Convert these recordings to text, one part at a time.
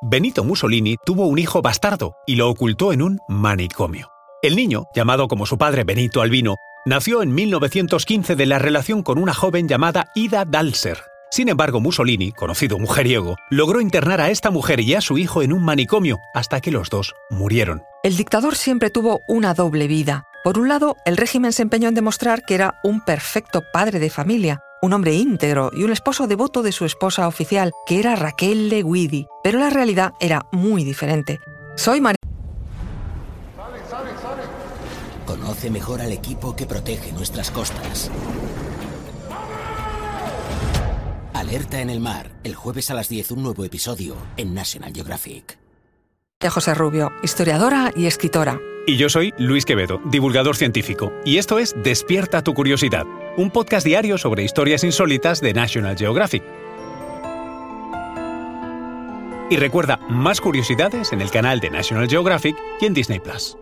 Benito Mussolini tuvo un hijo bastardo y lo ocultó en un manicomio. El niño, llamado como su padre Benito Albino, nació en 1915 de la relación con una joven llamada Ida Dalser. Sin embargo, Mussolini, conocido mujeriego, logró internar a esta mujer y a su hijo en un manicomio hasta que los dos murieron. El dictador siempre tuvo una doble vida. Por un lado, el régimen se empeñó en demostrar que era un perfecto padre de familia, un hombre íntegro y un esposo devoto de su esposa oficial, que era Raquel de Guidi. Pero la realidad era muy diferente. Soy María. Conoce mejor al equipo que protege nuestras costas. Alerta en el mar, el jueves a las 10 un nuevo episodio en National Geographic. José Rubio, historiadora y escritora. Y yo soy Luis Quevedo, divulgador científico, y esto es Despierta tu curiosidad, un podcast diario sobre historias insólitas de National Geographic. Y recuerda más curiosidades en el canal de National Geographic y en Disney Plus.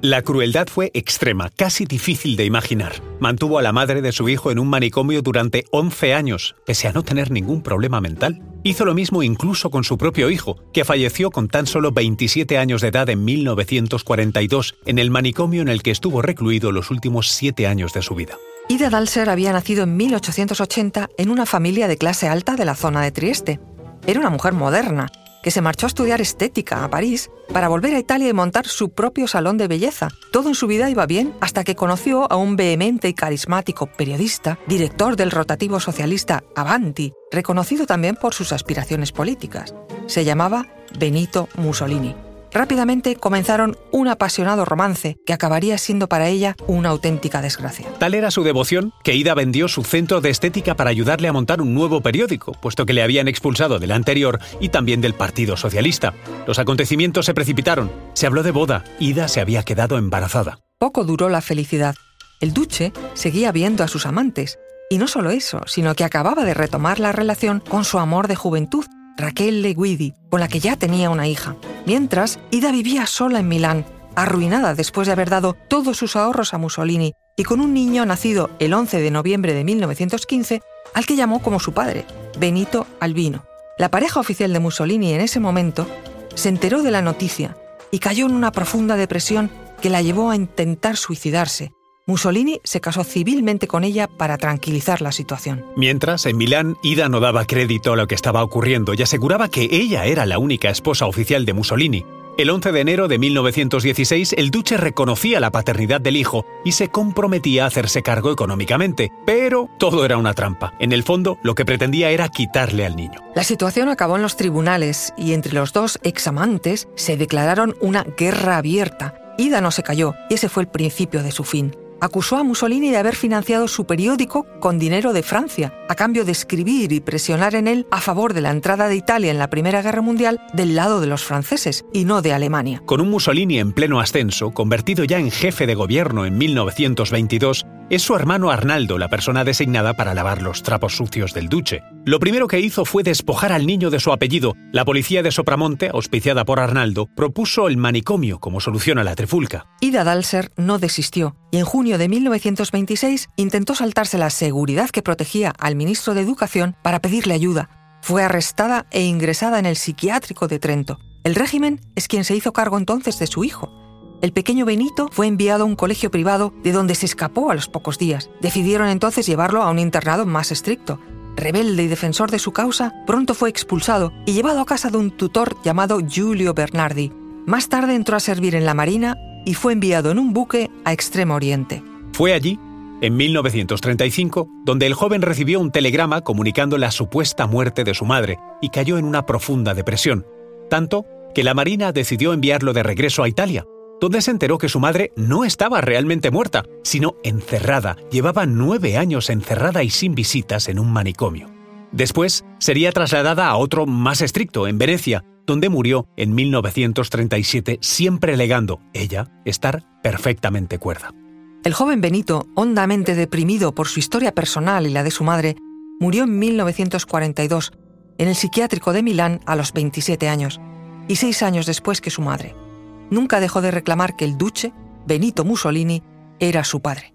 La crueldad fue extrema, casi difícil de imaginar. Mantuvo a la madre de su hijo en un manicomio durante 11 años, pese a no tener ningún problema mental. Hizo lo mismo incluso con su propio hijo, que falleció con tan solo 27 años de edad en 1942, en el manicomio en el que estuvo recluido los últimos siete años de su vida. Ida Dalser había nacido en 1880 en una familia de clase alta de la zona de Trieste. Era una mujer moderna, que se marchó a estudiar estética a París para volver a Italia y montar su propio salón de belleza. Todo en su vida iba bien hasta que conoció a un vehemente y carismático periodista, director del rotativo socialista Avanti, reconocido también por sus aspiraciones políticas. Se llamaba Benito Mussolini. Rápidamente comenzaron un apasionado romance que acabaría siendo para ella una auténtica desgracia. Tal era su devoción que Ida vendió su centro de estética para ayudarle a montar un nuevo periódico, puesto que le habían expulsado del anterior y también del Partido Socialista. Los acontecimientos se precipitaron. Se habló de boda. Ida se había quedado embarazada. Poco duró la felicidad. El duce seguía viendo a sus amantes. Y no solo eso, sino que acababa de retomar la relación con su amor de juventud, Raquel Le Guidi, con la que ya tenía una hija. Mientras, Ida vivía sola en Milán, arruinada después de haber dado todos sus ahorros a Mussolini y con un niño nacido el 11 de noviembre de 1915 al que llamó como su padre, Benito Albino. La pareja oficial de Mussolini en ese momento se enteró de la noticia y cayó en una profunda depresión que la llevó a intentar suicidarse, Mussolini se casó civilmente con ella para tranquilizar la situación. Mientras, en Milán, Ida no daba crédito a lo que estaba ocurriendo y aseguraba que ella era la única esposa oficial de Mussolini. El 11 de enero de 1916, el duce reconocía la paternidad del hijo y se comprometía a hacerse cargo económicamente, pero todo era una trampa. En el fondo, lo que pretendía era quitarle al niño. La situación acabó en los tribunales y entre los dos examantes se declararon una guerra abierta. Ida no se cayó y ese fue el principio de su fin acusó a Mussolini de haber financiado su periódico con dinero de Francia, a cambio de escribir y presionar en él a favor de la entrada de Italia en la Primera Guerra Mundial del lado de los franceses y no de Alemania. Con un Mussolini en pleno ascenso, convertido ya en jefe de gobierno en 1922, es su hermano Arnaldo la persona designada para lavar los trapos sucios del duce. Lo primero que hizo fue despojar al niño de su apellido. La policía de Sopramonte, auspiciada por Arnaldo, propuso el manicomio como solución a la trifulca. Ida Dalser no desistió y en junio de 1926 intentó saltarse la seguridad que protegía al ministro de Educación para pedirle ayuda. Fue arrestada e ingresada en el psiquiátrico de Trento. El régimen es quien se hizo cargo entonces de su hijo el pequeño Benito fue enviado a un colegio privado de donde se escapó a los pocos días. Decidieron entonces llevarlo a un internado más estricto. Rebelde y defensor de su causa, pronto fue expulsado y llevado a casa de un tutor llamado Giulio Bernardi. Más tarde entró a servir en la Marina y fue enviado en un buque a Extremo Oriente. Fue allí, en 1935, donde el joven recibió un telegrama comunicando la supuesta muerte de su madre y cayó en una profunda depresión, tanto que la Marina decidió enviarlo de regreso a Italia, donde se enteró que su madre no estaba realmente muerta, sino encerrada. Llevaba nueve años encerrada y sin visitas en un manicomio. Después sería trasladada a otro más estricto, en Venecia, donde murió en 1937, siempre legando, ella, estar perfectamente cuerda. El joven Benito, hondamente deprimido por su historia personal y la de su madre, murió en 1942 en el psiquiátrico de Milán a los 27 años, y seis años después que su madre nunca dejó de reclamar que el duce, Benito Mussolini, era su padre.